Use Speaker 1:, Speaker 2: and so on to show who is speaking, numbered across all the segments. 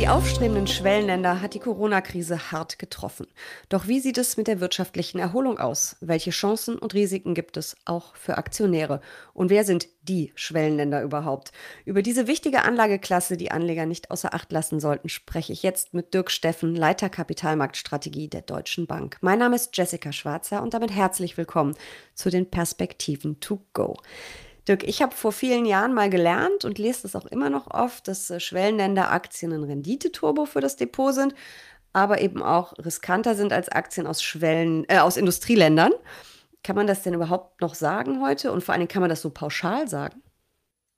Speaker 1: Die aufstrebenden Schwellenländer hat die Corona-Krise hart getroffen. Doch wie sieht es mit der wirtschaftlichen Erholung aus? Welche Chancen und Risiken gibt es auch für Aktionäre? Und wer sind die Schwellenländer überhaupt? Über diese wichtige Anlageklasse, die Anleger nicht außer Acht lassen sollten, spreche ich jetzt mit Dirk Steffen, Leiter Kapitalmarktstrategie der Deutschen Bank. Mein Name ist Jessica Schwarzer und damit herzlich willkommen zu den Perspektiven to go. Dirk, ich habe vor vielen Jahren mal gelernt und lese das auch immer noch oft, dass äh, Schwellenländer-Aktien ein Renditeturbo für das Depot sind, aber eben auch riskanter sind als Aktien aus Schwellen, äh, aus Industrieländern. Kann man das denn überhaupt noch sagen heute? Und vor allen Dingen kann man das so pauschal sagen?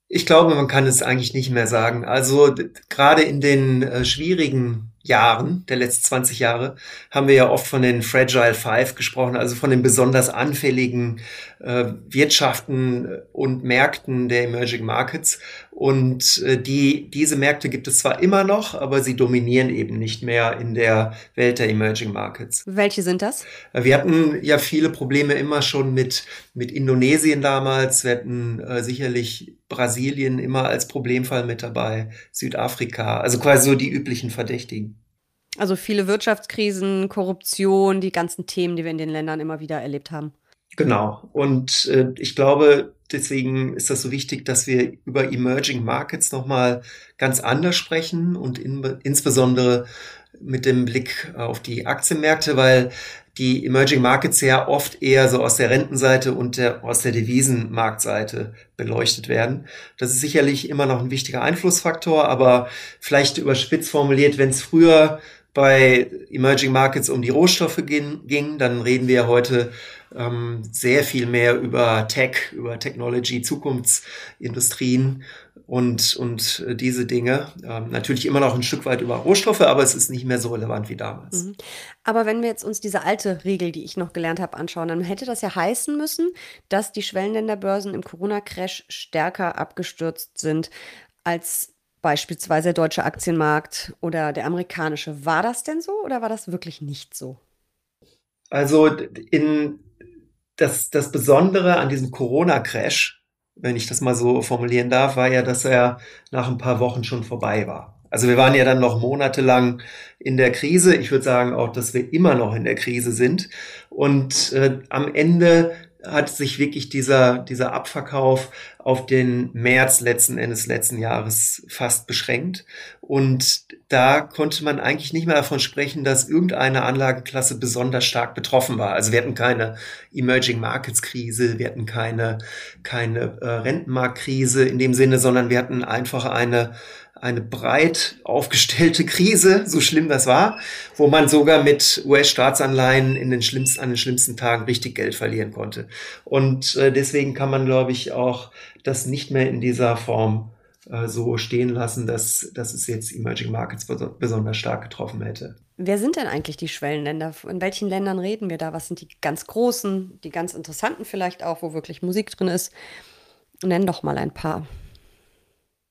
Speaker 2: Ich glaube, man kann es eigentlich nicht mehr sagen. Also gerade in den äh, schwierigen Jahren, der letzten 20 Jahre, haben wir ja oft von den Fragile Five gesprochen, also von den besonders anfälligen äh, Wirtschaften und Märkten der Emerging Markets. Und äh, die, diese Märkte gibt es zwar immer noch, aber sie dominieren eben nicht mehr in der Welt der Emerging Markets.
Speaker 1: Welche sind das?
Speaker 2: Äh, wir hatten ja viele Probleme immer schon mit, mit Indonesien damals. Wir hatten äh, sicherlich Brasilien immer als Problemfall mit dabei, Südafrika, also quasi so die üblichen Verdächtigen.
Speaker 1: Also viele Wirtschaftskrisen, Korruption, die ganzen Themen, die wir in den Ländern immer wieder erlebt haben.
Speaker 2: Genau. Und äh, ich glaube, deswegen ist das so wichtig, dass wir über Emerging Markets nochmal ganz anders sprechen und in, insbesondere mit dem Blick auf die Aktienmärkte, weil die Emerging Markets ja oft eher so aus der Rentenseite und der, aus der Devisenmarktseite beleuchtet werden. Das ist sicherlich immer noch ein wichtiger Einflussfaktor, aber vielleicht überspitzt formuliert, wenn es früher bei Emerging Markets um die Rohstoffe ging, ging dann reden wir heute ähm, sehr viel mehr über Tech, über Technology, Zukunftsindustrien und, und diese Dinge. Ähm, natürlich immer noch ein Stück weit über Rohstoffe, aber es ist nicht mehr so relevant wie damals. Mhm.
Speaker 1: Aber wenn wir jetzt uns diese alte Regel, die ich noch gelernt habe, anschauen, dann hätte das ja heißen müssen, dass die Schwellenländerbörsen im Corona-Crash stärker abgestürzt sind als beispielsweise der deutsche Aktienmarkt oder der amerikanische. War das denn so oder war das wirklich nicht so?
Speaker 2: Also in das, das Besondere an diesem Corona-Crash, wenn ich das mal so formulieren darf, war ja, dass er nach ein paar Wochen schon vorbei war. Also wir waren ja dann noch monatelang in der Krise. Ich würde sagen auch, dass wir immer noch in der Krise sind. Und äh, am Ende hat sich wirklich dieser, dieser Abverkauf auf den März letzten Endes letzten Jahres fast beschränkt. Und da konnte man eigentlich nicht mehr davon sprechen, dass irgendeine Anlageklasse besonders stark betroffen war. Also wir hatten keine Emerging Markets Krise, wir hatten keine, keine äh, Rentenmarktkrise in dem Sinne, sondern wir hatten einfach eine eine breit aufgestellte Krise, so schlimm das war, wo man sogar mit US-Staatsanleihen in den schlimmsten, an den schlimmsten Tagen richtig Geld verlieren konnte. Und äh, deswegen kann man, glaube ich, auch das nicht mehr in dieser Form äh, so stehen lassen, dass, dass es jetzt Emerging Markets besonders stark getroffen hätte.
Speaker 1: Wer sind denn eigentlich die Schwellenländer? In welchen Ländern reden wir da? Was sind die ganz großen, die ganz interessanten vielleicht auch, wo wirklich Musik drin ist? Nenn doch mal ein paar.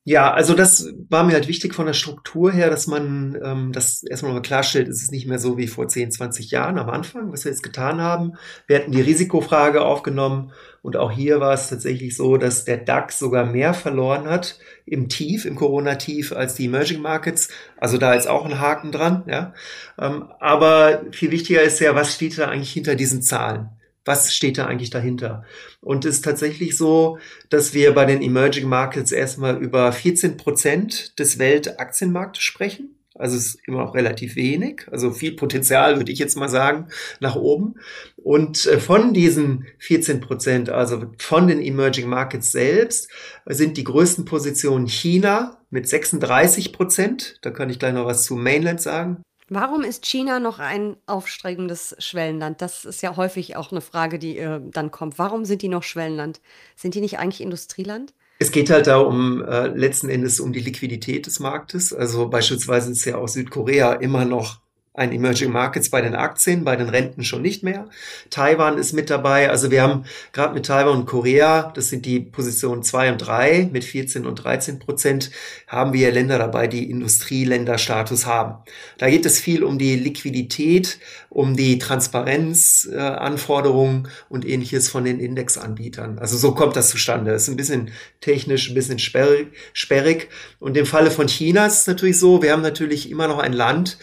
Speaker 2: Ja, also das war mir halt wichtig von der Struktur her, dass man ähm, das erstmal mal klarstellt, es ist nicht mehr so wie vor 10, 20 Jahren am Anfang, was wir jetzt getan haben. Wir hatten die Risikofrage aufgenommen und auch hier war es tatsächlich so, dass der DAX sogar mehr verloren hat im Tief, im Corona-Tief, als die Emerging Markets. Also da ist auch ein Haken dran. Ja. Ähm, aber viel wichtiger ist ja, was steht da eigentlich hinter diesen Zahlen? Was steht da eigentlich dahinter? Und es ist tatsächlich so, dass wir bei den Emerging Markets erstmal über 14 Prozent des Weltaktienmarktes sprechen. Also es ist immer noch relativ wenig, also viel Potenzial würde ich jetzt mal sagen, nach oben. Und äh, von diesen 14 Prozent, also von den Emerging Markets selbst, sind die größten Positionen China mit 36 Prozent. Da kann ich gleich noch was zu Mainland sagen.
Speaker 1: Warum ist China noch ein aufsteigendes Schwellenland? Das ist ja häufig auch eine Frage, die äh, dann kommt. Warum sind die noch Schwellenland? Sind die nicht eigentlich Industrieland?
Speaker 2: Es geht halt da um äh, letzten Endes um die Liquidität des Marktes. Also beispielsweise ist ja auch Südkorea immer noch ein Emerging Markets bei den Aktien, bei den Renten schon nicht mehr. Taiwan ist mit dabei. Also wir haben gerade mit Taiwan und Korea, das sind die Positionen zwei und drei mit 14 und 13 Prozent, haben wir Länder dabei, die Industrieländerstatus haben. Da geht es viel um die Liquidität, um die Transparenzanforderungen äh, und ähnliches von den Indexanbietern. Also so kommt das zustande. Ist ein bisschen technisch, ein bisschen sperrig. Und im Falle von China ist es natürlich so, wir haben natürlich immer noch ein Land,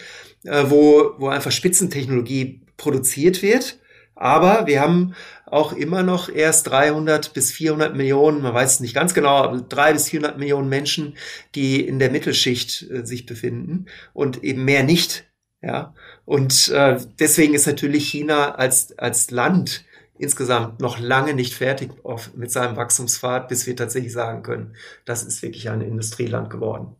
Speaker 2: äh, wo, wo einfach Spitzentechnologie produziert wird. Aber wir haben auch immer noch erst 300 bis 400 Millionen, man weiß es nicht ganz genau, aber 300 bis 400 Millionen Menschen, die in der Mittelschicht äh, sich befinden und eben mehr nicht. Ja, und äh, deswegen ist natürlich China als als Land insgesamt noch lange nicht fertig auf, mit seinem Wachstumspfad, bis wir tatsächlich sagen können, das ist wirklich ein Industrieland geworden.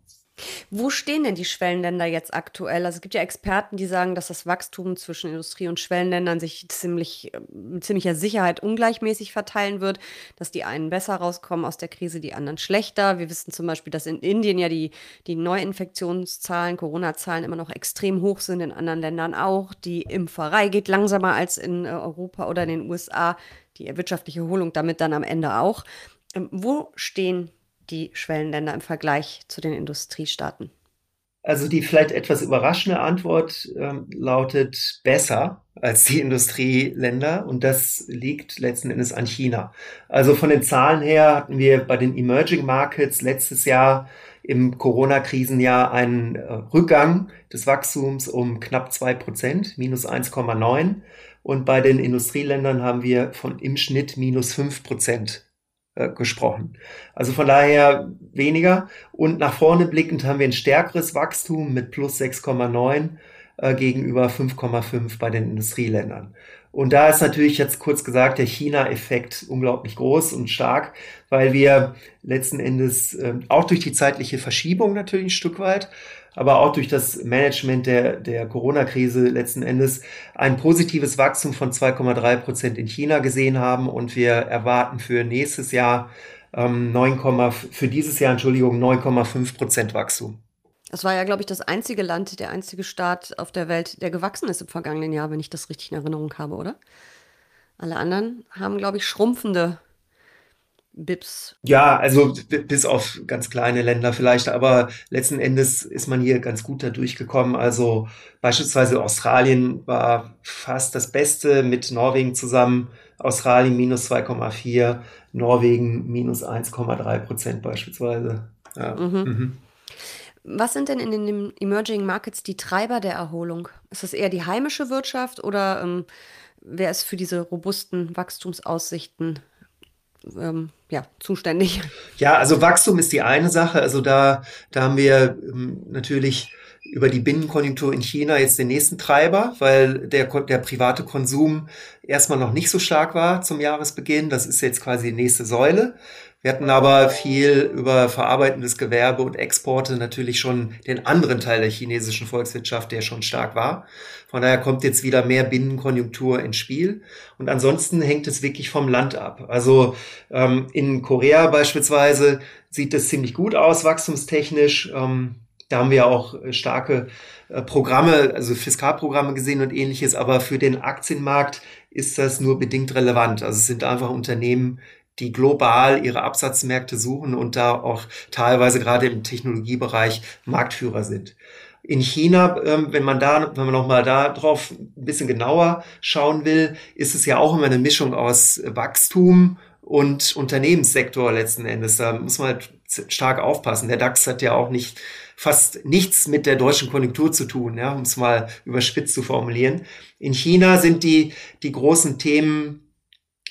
Speaker 1: Wo stehen denn die Schwellenländer jetzt aktuell? Also es gibt ja Experten, die sagen, dass das Wachstum zwischen Industrie- und Schwellenländern sich ziemlich, mit ziemlicher Sicherheit ungleichmäßig verteilen wird, dass die einen besser rauskommen aus der Krise, die anderen schlechter. Wir wissen zum Beispiel, dass in Indien ja die, die Neuinfektionszahlen, Corona-Zahlen immer noch extrem hoch sind, in anderen Ländern auch. Die Impferei geht langsamer als in äh, Europa oder in den USA. Die wirtschaftliche Erholung damit dann am Ende auch. Ähm, wo stehen die Schwellenländer im Vergleich zu den Industriestaaten?
Speaker 2: Also die vielleicht etwas überraschende Antwort ähm, lautet besser als die Industrieländer und das liegt letzten Endes an China. Also von den Zahlen her hatten wir bei den Emerging Markets letztes Jahr im Corona-Krisenjahr einen äh, Rückgang des Wachstums um knapp zwei Prozent, minus 1,9 und bei den Industrieländern haben wir von im Schnitt minus fünf Prozent gesprochen. Also von daher weniger. Und nach vorne blickend haben wir ein stärkeres Wachstum mit plus 6,9 äh, gegenüber 5,5 bei den Industrieländern. Und da ist natürlich jetzt kurz gesagt der China-Effekt unglaublich groß und stark, weil wir letzten Endes äh, auch durch die zeitliche Verschiebung natürlich ein Stück weit aber auch durch das Management der, der Corona-Krise letzten Endes ein positives Wachstum von 2,3 Prozent in China gesehen haben und wir erwarten für nächstes Jahr ähm, 9, für dieses Jahr, Entschuldigung, 9,5 Prozent Wachstum.
Speaker 1: Das war ja, glaube ich, das einzige Land, der einzige Staat auf der Welt, der gewachsen ist im vergangenen Jahr, wenn ich das richtig in Erinnerung habe, oder? Alle anderen haben, glaube ich, schrumpfende BIPs?
Speaker 2: Ja, also bis auf ganz kleine Länder vielleicht, aber letzten Endes ist man hier ganz gut da durchgekommen. Also beispielsweise Australien war fast das Beste mit Norwegen zusammen. Australien minus 2,4, Norwegen minus 1,3 Prozent beispielsweise. Ja. Mhm. Mhm.
Speaker 1: Was sind denn in den Emerging Markets die Treiber der Erholung? Ist das eher die heimische Wirtschaft oder ähm, wer ist für diese robusten Wachstumsaussichten ähm, ja, zuständig.
Speaker 2: Ja, also Wachstum ist die eine Sache. Also da, da haben wir ähm, natürlich über die Binnenkonjunktur in China jetzt den nächsten Treiber, weil der, der private Konsum erstmal noch nicht so stark war zum Jahresbeginn. Das ist jetzt quasi die nächste Säule. Wir hatten aber viel über verarbeitendes Gewerbe und Exporte natürlich schon den anderen Teil der chinesischen Volkswirtschaft, der schon stark war. Von daher kommt jetzt wieder mehr Binnenkonjunktur ins Spiel. Und ansonsten hängt es wirklich vom Land ab. Also ähm, in Korea beispielsweise sieht es ziemlich gut aus, wachstumstechnisch. Ähm, da haben wir auch starke äh, Programme, also Fiskalprogramme gesehen und ähnliches. Aber für den Aktienmarkt ist das nur bedingt relevant. Also es sind einfach Unternehmen, die global ihre Absatzmärkte suchen und da auch teilweise gerade im Technologiebereich Marktführer sind. In China, ähm, wenn man da, wenn man nochmal da drauf ein bisschen genauer schauen will, ist es ja auch immer eine Mischung aus Wachstum und Unternehmenssektor letzten Endes. Da muss man halt stark aufpassen. Der DAX hat ja auch nicht fast nichts mit der deutschen Konjunktur zu tun, ja, um es mal überspitzt zu formulieren. In China sind die, die großen Themen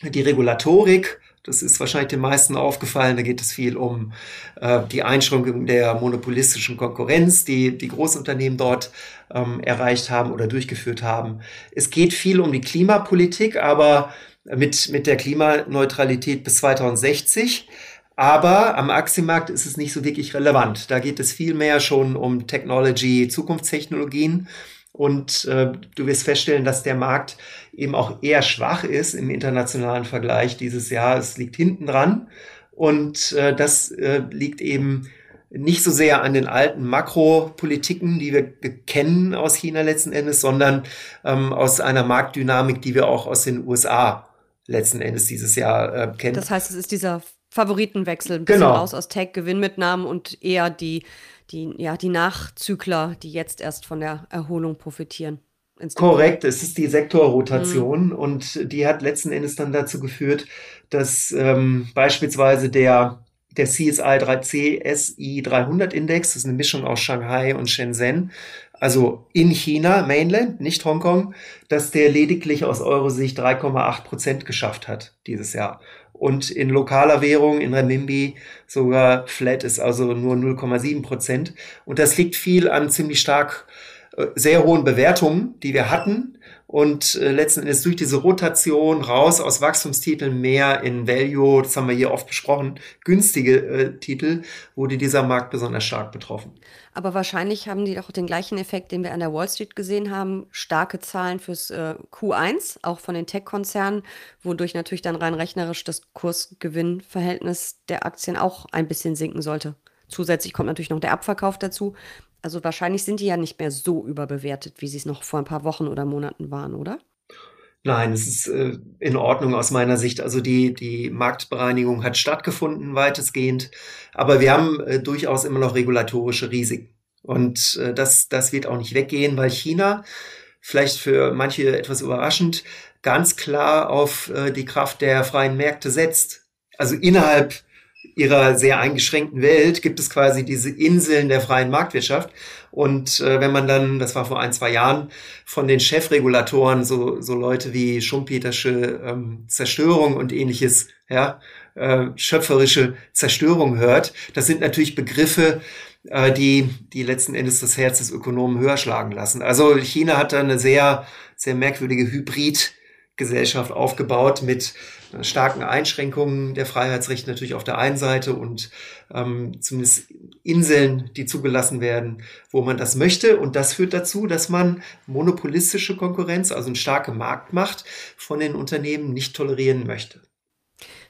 Speaker 2: die Regulatorik, das ist wahrscheinlich den meisten aufgefallen. Da geht es viel um äh, die Einschränkung der monopolistischen Konkurrenz, die die Großunternehmen dort ähm, erreicht haben oder durchgeführt haben. Es geht viel um die Klimapolitik, aber mit, mit der Klimaneutralität bis 2060. Aber am Aktienmarkt ist es nicht so wirklich relevant. Da geht es viel mehr schon um Technology, Zukunftstechnologien. Und äh, du wirst feststellen, dass der Markt eben auch eher schwach ist im internationalen Vergleich dieses Jahr. Es liegt hinten dran. Und äh, das äh, liegt eben nicht so sehr an den alten Makropolitiken, die wir kennen aus China letzten Endes, sondern ähm, aus einer Marktdynamik, die wir auch aus den USA letzten Endes dieses Jahr äh, kennen.
Speaker 1: Das heißt, es ist dieser Favoritenwechsel, ein bisschen genau. raus aus Tech-Gewinnmitnahmen und eher die, die, ja, die Nachzügler, die jetzt erst von der Erholung profitieren.
Speaker 2: Korrekt, es ist die Sektorrotation mhm. und die hat letzten Endes dann dazu geführt, dass ähm, beispielsweise der der CSI 3C SI 300 Index, das ist eine Mischung aus Shanghai und Shenzhen, also in China, Mainland, nicht Hongkong, dass der lediglich aus Eurosicht 3,8 Prozent geschafft hat dieses Jahr. Und in lokaler Währung, in Renminbi, sogar flat ist, also nur 0,7 Prozent. Und das liegt viel an ziemlich stark äh, sehr hohen Bewertungen, die wir hatten und äh, letzten Endes durch diese Rotation raus aus Wachstumstiteln mehr in Value, das haben wir hier oft besprochen, günstige äh, Titel, wurde dieser Markt besonders stark betroffen.
Speaker 1: Aber wahrscheinlich haben die auch den gleichen Effekt, den wir an der Wall Street gesehen haben. Starke Zahlen fürs äh, Q1, auch von den Tech-Konzernen, wodurch natürlich dann rein rechnerisch das Kursgewinnverhältnis der Aktien auch ein bisschen sinken sollte. Zusätzlich kommt natürlich noch der Abverkauf dazu. Also wahrscheinlich sind die ja nicht mehr so überbewertet, wie sie es noch vor ein paar Wochen oder Monaten waren, oder?
Speaker 2: Nein, es ist äh, in Ordnung aus meiner Sicht. Also die, die Marktbereinigung hat stattgefunden, weitestgehend. Aber wir haben äh, durchaus immer noch regulatorische Risiken. Und äh, das, das wird auch nicht weggehen, weil China, vielleicht für manche etwas überraschend, ganz klar auf äh, die Kraft der freien Märkte setzt. Also innerhalb ihrer sehr eingeschränkten Welt gibt es quasi diese Inseln der freien Marktwirtschaft. Und äh, wenn man dann, das war vor ein, zwei Jahren, von den Chefregulatoren so, so Leute wie Schumpetersche ähm, Zerstörung und ähnliches, ja, äh, schöpferische Zerstörung hört, das sind natürlich Begriffe, äh, die, die letzten Endes das Herz des Ökonomen höher schlagen lassen. Also China hat da eine sehr, sehr merkwürdige Hybrid- Gesellschaft aufgebaut mit starken Einschränkungen der Freiheitsrechte natürlich auf der einen Seite und ähm, zumindest Inseln, die zugelassen werden, wo man das möchte. Und das führt dazu, dass man monopolistische Konkurrenz, also eine starke Marktmacht von den Unternehmen nicht tolerieren möchte.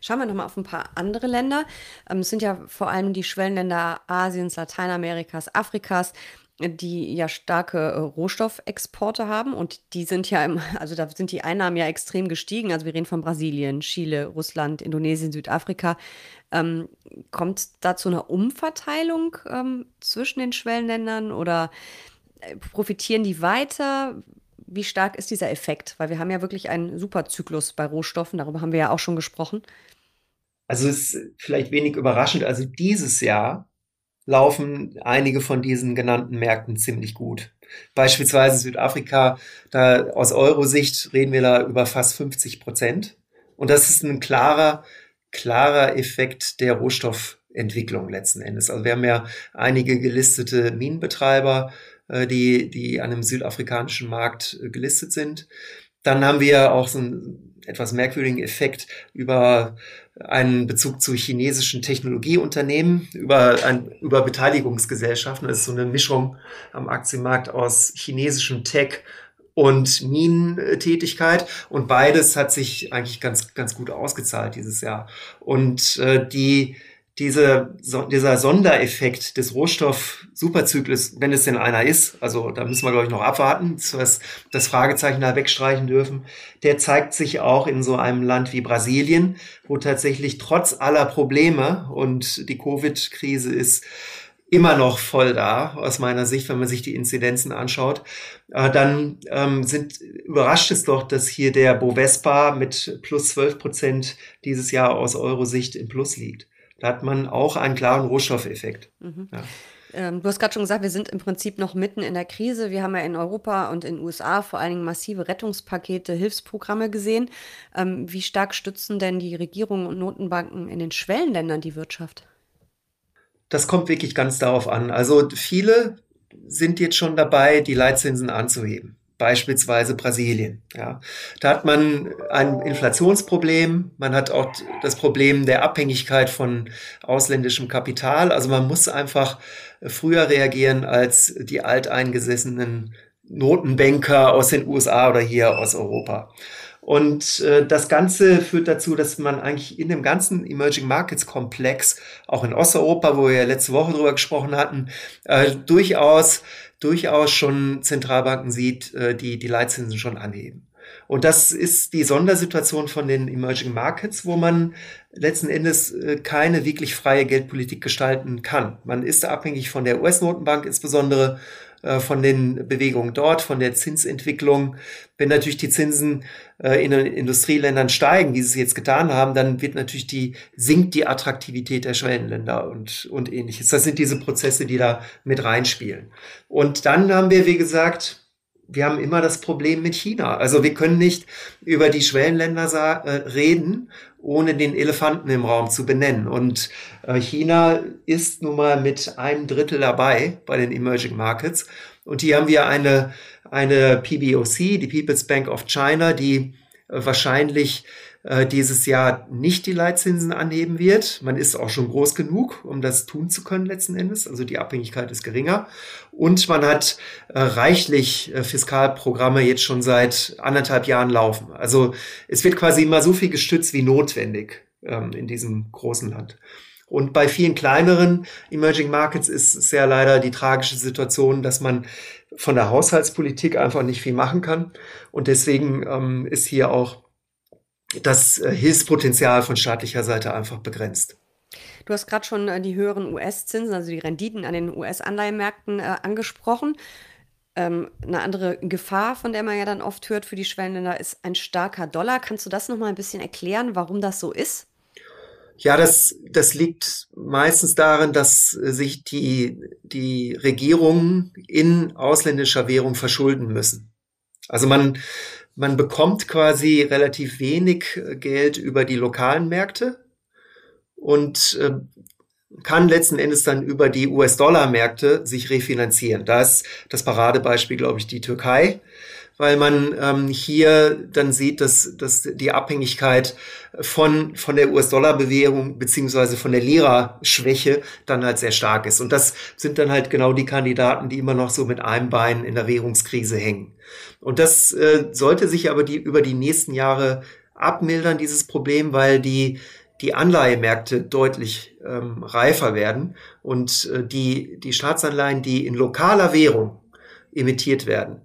Speaker 1: Schauen wir nochmal auf ein paar andere Länder. Ähm, es sind ja vor allem die Schwellenländer Asiens, Lateinamerikas, Afrikas die ja starke äh, Rohstoffexporte haben und die sind ja im, also da sind die Einnahmen ja extrem gestiegen. Also wir reden von Brasilien, Chile, Russland, Indonesien, Südafrika. Ähm, kommt da zu einer Umverteilung ähm, zwischen den Schwellenländern oder äh, profitieren die weiter? Wie stark ist dieser Effekt? Weil wir haben ja wirklich einen Superzyklus bei Rohstoffen, darüber haben wir ja auch schon gesprochen.
Speaker 2: Also es ist vielleicht wenig überraschend. Also dieses Jahr laufen einige von diesen genannten Märkten ziemlich gut. Beispielsweise Südafrika, da aus Eurosicht reden wir da über fast 50 Prozent. Und das ist ein klarer, klarer Effekt der Rohstoffentwicklung letzten Endes. Also wir haben ja einige gelistete Minenbetreiber, äh, die, die an dem südafrikanischen Markt äh, gelistet sind. Dann haben wir auch so einen etwas merkwürdigen Effekt über einen Bezug zu chinesischen Technologieunternehmen, über, ein, über Beteiligungsgesellschaften. Das ist so eine Mischung am Aktienmarkt aus chinesischem Tech und Minentätigkeit. Und beides hat sich eigentlich ganz, ganz gut ausgezahlt dieses Jahr. Und äh, die diese, so, dieser Sondereffekt des Rohstoff-Superzyklus, wenn es denn einer ist, also da müssen wir, glaube ich, noch abwarten, dass das Fragezeichen da wegstreichen dürfen, der zeigt sich auch in so einem Land wie Brasilien, wo tatsächlich trotz aller Probleme und die Covid-Krise ist immer noch voll da, aus meiner Sicht, wenn man sich die Inzidenzen anschaut, äh, dann ähm, sind, überrascht es doch, dass hier der Bovespa mit plus 12 Prozent dieses Jahr aus Eurosicht im Plus liegt. Da hat man auch einen klaren Rohstoffeffekt. Mhm. Ja.
Speaker 1: Ähm, du hast gerade schon gesagt, wir sind im Prinzip noch mitten in der Krise. Wir haben ja in Europa und in den USA vor allen Dingen massive Rettungspakete, Hilfsprogramme gesehen. Ähm, wie stark stützen denn die Regierungen und Notenbanken in den Schwellenländern die Wirtschaft?
Speaker 2: Das kommt wirklich ganz darauf an. Also viele sind jetzt schon dabei, die Leitzinsen anzuheben beispielsweise Brasilien. Ja, da hat man ein Inflationsproblem, man hat auch das Problem der Abhängigkeit von ausländischem Kapital. Also man muss einfach früher reagieren als die alteingesessenen Notenbanker aus den USA oder hier aus Europa. Und äh, das Ganze führt dazu, dass man eigentlich in dem ganzen Emerging Markets Komplex, auch in Osteuropa, wo wir ja letzte Woche drüber gesprochen hatten, äh, durchaus, durchaus schon Zentralbanken sieht, äh, die die Leitzinsen schon anheben. Und das ist die Sondersituation von den Emerging Markets, wo man letzten Endes äh, keine wirklich freie Geldpolitik gestalten kann. Man ist abhängig von der US-Notenbank insbesondere von den Bewegungen dort, von der Zinsentwicklung. Wenn natürlich die Zinsen äh, in den Industrieländern steigen, wie sie es jetzt getan haben, dann wird natürlich die, sinkt die Attraktivität der Schwellenländer und, und ähnliches. Das sind diese Prozesse, die da mit reinspielen. Und dann haben wir, wie gesagt, wir haben immer das Problem mit China. Also wir können nicht über die Schwellenländer äh, reden, ohne den Elefanten im Raum zu benennen. Und äh, China ist nun mal mit einem Drittel dabei bei den Emerging Markets. Und hier haben wir eine, eine PBOC, die People's Bank of China, die wahrscheinlich äh, dieses Jahr nicht die Leitzinsen anheben wird. Man ist auch schon groß genug, um das tun zu können letzten Endes. Also die Abhängigkeit ist geringer. Und man hat äh, reichlich äh, Fiskalprogramme jetzt schon seit anderthalb Jahren laufen. Also es wird quasi immer so viel gestützt wie notwendig ähm, in diesem großen Land. Und bei vielen kleineren Emerging Markets ist es ja leider die tragische Situation, dass man von der Haushaltspolitik einfach nicht viel machen kann. Und deswegen ähm, ist hier auch das äh, Hilfspotenzial von staatlicher Seite einfach begrenzt.
Speaker 1: Du hast gerade schon äh, die höheren US-Zinsen, also die Renditen an den US-Anleihenmärkten äh, angesprochen. Ähm, eine andere Gefahr, von der man ja dann oft hört für die Schwellenländer, ist ein starker Dollar. Kannst du das nochmal ein bisschen erklären, warum das so ist?
Speaker 2: Ja, das, das liegt meistens darin, dass sich die, die Regierungen in ausländischer Währung verschulden müssen. Also man, man bekommt quasi relativ wenig äh, Geld über die lokalen Märkte und äh, kann letzten Endes dann über die US-Dollar-Märkte sich refinanzieren. Da ist das Paradebeispiel, glaube ich, die Türkei weil man ähm, hier dann sieht, dass, dass die Abhängigkeit von, von der US-Dollar-Bewegung beziehungsweise von der Lira-Schwäche dann halt sehr stark ist. Und das sind dann halt genau die Kandidaten, die immer noch so mit einem Bein in der Währungskrise hängen. Und das äh, sollte sich aber die, über die nächsten Jahre abmildern, dieses Problem, weil die die Anleihemärkte deutlich ähm, reifer werden und äh, die, die Staatsanleihen, die in lokaler Währung emittiert werden,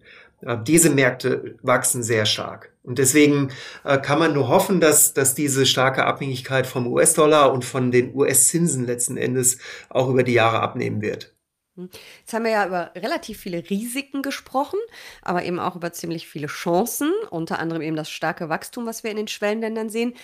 Speaker 2: diese Märkte wachsen sehr stark. Und deswegen äh, kann man nur hoffen, dass, dass diese starke Abhängigkeit vom US-Dollar und von den US-Zinsen letzten Endes auch über die Jahre abnehmen wird.
Speaker 1: Hm. Jetzt haben wir ja über relativ viele Risiken gesprochen, aber eben auch über ziemlich viele Chancen, unter anderem eben das starke Wachstum, was wir in den Schwellenländern sehen.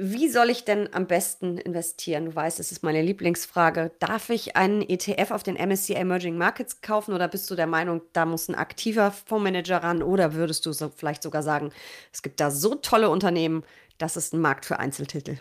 Speaker 1: Wie soll ich denn am besten investieren? Du weißt, es ist meine Lieblingsfrage. Darf ich einen ETF auf den MSCI Emerging Markets kaufen oder bist du der Meinung, da muss ein aktiver Fondsmanager ran oder würdest du so vielleicht sogar sagen, es gibt da so tolle Unternehmen, das ist ein Markt für Einzeltitel?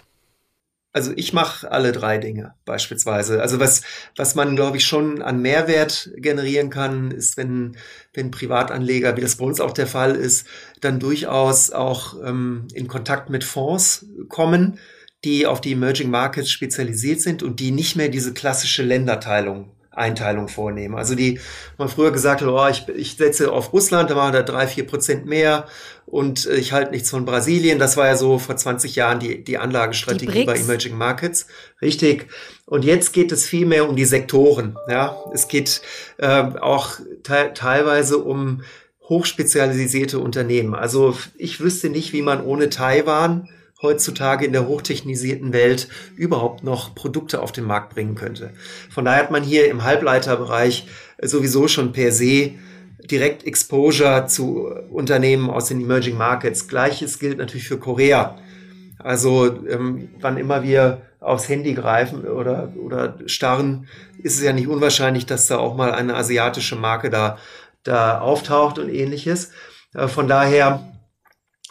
Speaker 2: Also ich mache alle drei Dinge beispielsweise. Also was, was man, glaube ich, schon an Mehrwert generieren kann, ist, wenn, wenn Privatanleger, wie das bei uns auch der Fall ist, dann durchaus auch ähm, in Kontakt mit Fonds kommen, die auf die Emerging Markets spezialisiert sind und die nicht mehr diese klassische Länderteilung Einteilung vornehmen. Also die man früher gesagt hat, oh, ich, ich setze auf Russland, da machen da drei, vier Prozent mehr und äh, ich halte nichts von Brasilien. Das war ja so vor 20 Jahren die, die Anlagestrategie die bei Emerging Markets. Richtig. Und jetzt geht es viel mehr um die Sektoren. Ja, es geht äh, auch te teilweise um hochspezialisierte Unternehmen. Also ich wüsste nicht, wie man ohne Taiwan heutzutage in der hochtechnisierten Welt überhaupt noch Produkte auf den Markt bringen könnte. Von daher hat man hier im Halbleiterbereich sowieso schon per se direkt Exposure zu Unternehmen aus den Emerging Markets. Gleiches gilt natürlich für Korea. Also ähm, wann immer wir aufs Handy greifen oder, oder starren, ist es ja nicht unwahrscheinlich, dass da auch mal eine asiatische Marke da, da auftaucht und ähnliches. Äh, von daher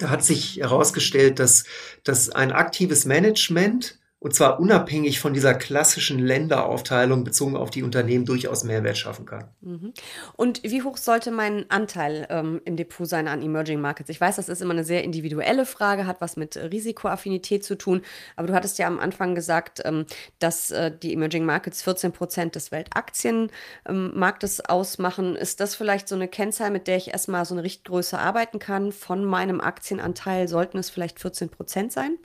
Speaker 2: hat sich herausgestellt, dass, dass ein aktives Management und zwar unabhängig von dieser klassischen Länderaufteilung bezogen auf die Unternehmen durchaus Mehrwert schaffen kann. Mhm.
Speaker 1: Und wie hoch sollte mein Anteil ähm, im Depot sein an Emerging Markets? Ich weiß, das ist immer eine sehr individuelle Frage, hat was mit Risikoaffinität zu tun, aber du hattest ja am Anfang gesagt, ähm, dass äh, die Emerging Markets 14 Prozent des Weltaktienmarktes ähm, ausmachen. Ist das vielleicht so eine Kennzahl, mit der ich erstmal so eine Richtgröße arbeiten kann? Von meinem Aktienanteil sollten es vielleicht 14 Prozent sein?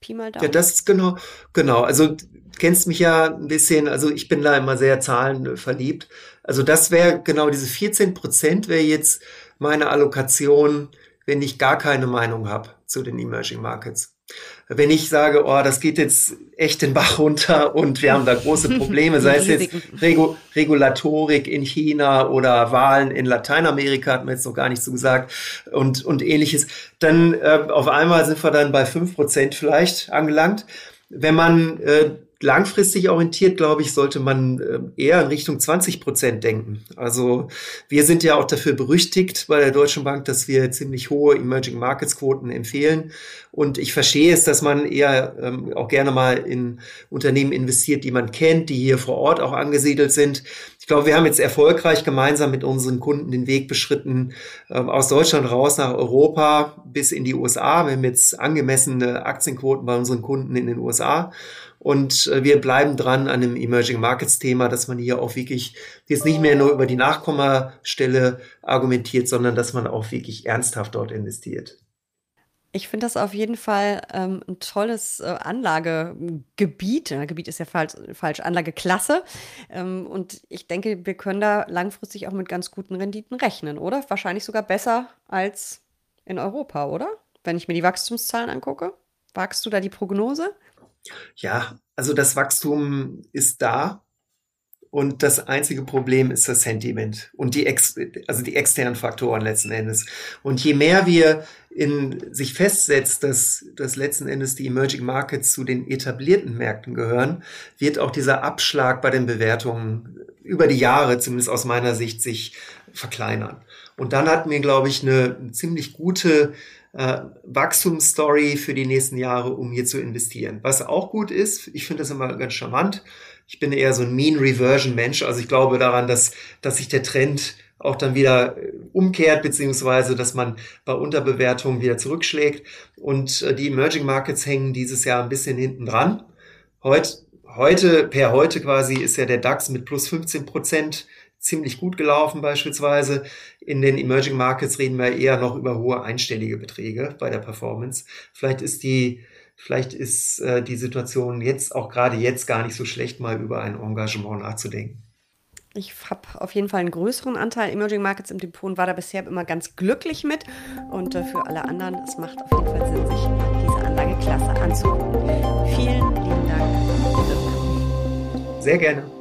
Speaker 2: Pi mal Daumen. Ja, das ist genau, genau. Also kennst mich ja ein bisschen, also ich bin da immer sehr zahlenverliebt. Also das wäre genau diese 14 Prozent wäre jetzt meine Allokation, wenn ich gar keine Meinung habe zu den Emerging Markets. Wenn ich sage, oh, das geht jetzt echt den Bach runter und wir haben da große Probleme, sei es jetzt Regu Regulatorik in China oder Wahlen in Lateinamerika, hat man jetzt noch gar nicht so gesagt, und, und ähnliches, dann äh, auf einmal sind wir dann bei fünf Prozent vielleicht angelangt. Wenn man äh, langfristig orientiert, glaube ich, sollte man ähm, eher in Richtung 20 Prozent denken. Also wir sind ja auch dafür berüchtigt bei der Deutschen Bank, dass wir ziemlich hohe Emerging Markets Quoten empfehlen. Und ich verstehe es, dass man eher ähm, auch gerne mal in Unternehmen investiert, die man kennt, die hier vor Ort auch angesiedelt sind. Ich glaube, wir haben jetzt erfolgreich gemeinsam mit unseren Kunden den Weg beschritten ähm, aus Deutschland raus nach Europa bis in die USA. Wir haben jetzt angemessene Aktienquoten bei unseren Kunden in den USA. Und äh, wir bleiben dran an dem Emerging Markets Thema, dass man hier auch wirklich jetzt nicht mehr nur über die Nachkommastelle argumentiert, sondern dass man auch wirklich ernsthaft dort investiert.
Speaker 1: Ich finde das auf jeden Fall ähm, ein tolles äh, Anlagegebiet. Gebiet ist ja falsch, falsch Anlageklasse. Ähm, und ich denke, wir können da langfristig auch mit ganz guten Renditen rechnen, oder? Wahrscheinlich sogar besser als in Europa, oder? Wenn ich mir die Wachstumszahlen angucke. Wagst du da die Prognose?
Speaker 2: Ja, also das Wachstum ist da. Und das einzige Problem ist das Sentiment und die, ex also die externen Faktoren letzten Endes. Und je mehr wir in sich festsetzt, dass, dass letzten Endes die Emerging Markets zu den etablierten Märkten gehören, wird auch dieser Abschlag bei den Bewertungen über die Jahre, zumindest aus meiner Sicht, sich verkleinern. Und dann hatten wir, glaube ich, eine, eine ziemlich gute äh, Wachstumsstory für die nächsten Jahre, um hier zu investieren. Was auch gut ist, ich finde das immer ganz charmant. Ich bin eher so ein Mean Reversion Mensch, also ich glaube daran, dass, dass sich der Trend auch dann wieder äh, umkehrt, beziehungsweise dass man bei Unterbewertungen wieder zurückschlägt. Und äh, die Emerging Markets hängen dieses Jahr ein bisschen hinten dran. Heute, heute, per heute quasi ist ja der DAX mit plus 15 Prozent ziemlich gut gelaufen beispielsweise. In den Emerging Markets reden wir eher noch über hohe einstellige Beträge bei der Performance. Vielleicht ist die, vielleicht ist äh, die Situation jetzt auch gerade jetzt gar nicht so schlecht, mal über ein Engagement nachzudenken.
Speaker 1: Ich habe auf jeden Fall einen größeren Anteil Emerging Markets im Depot und war da bisher immer ganz glücklich mit. Und äh, für alle anderen, es macht auf jeden Fall Sinn, sich diese Anlageklasse anzugucken. Vielen lieben Dank.
Speaker 2: Sehr gerne.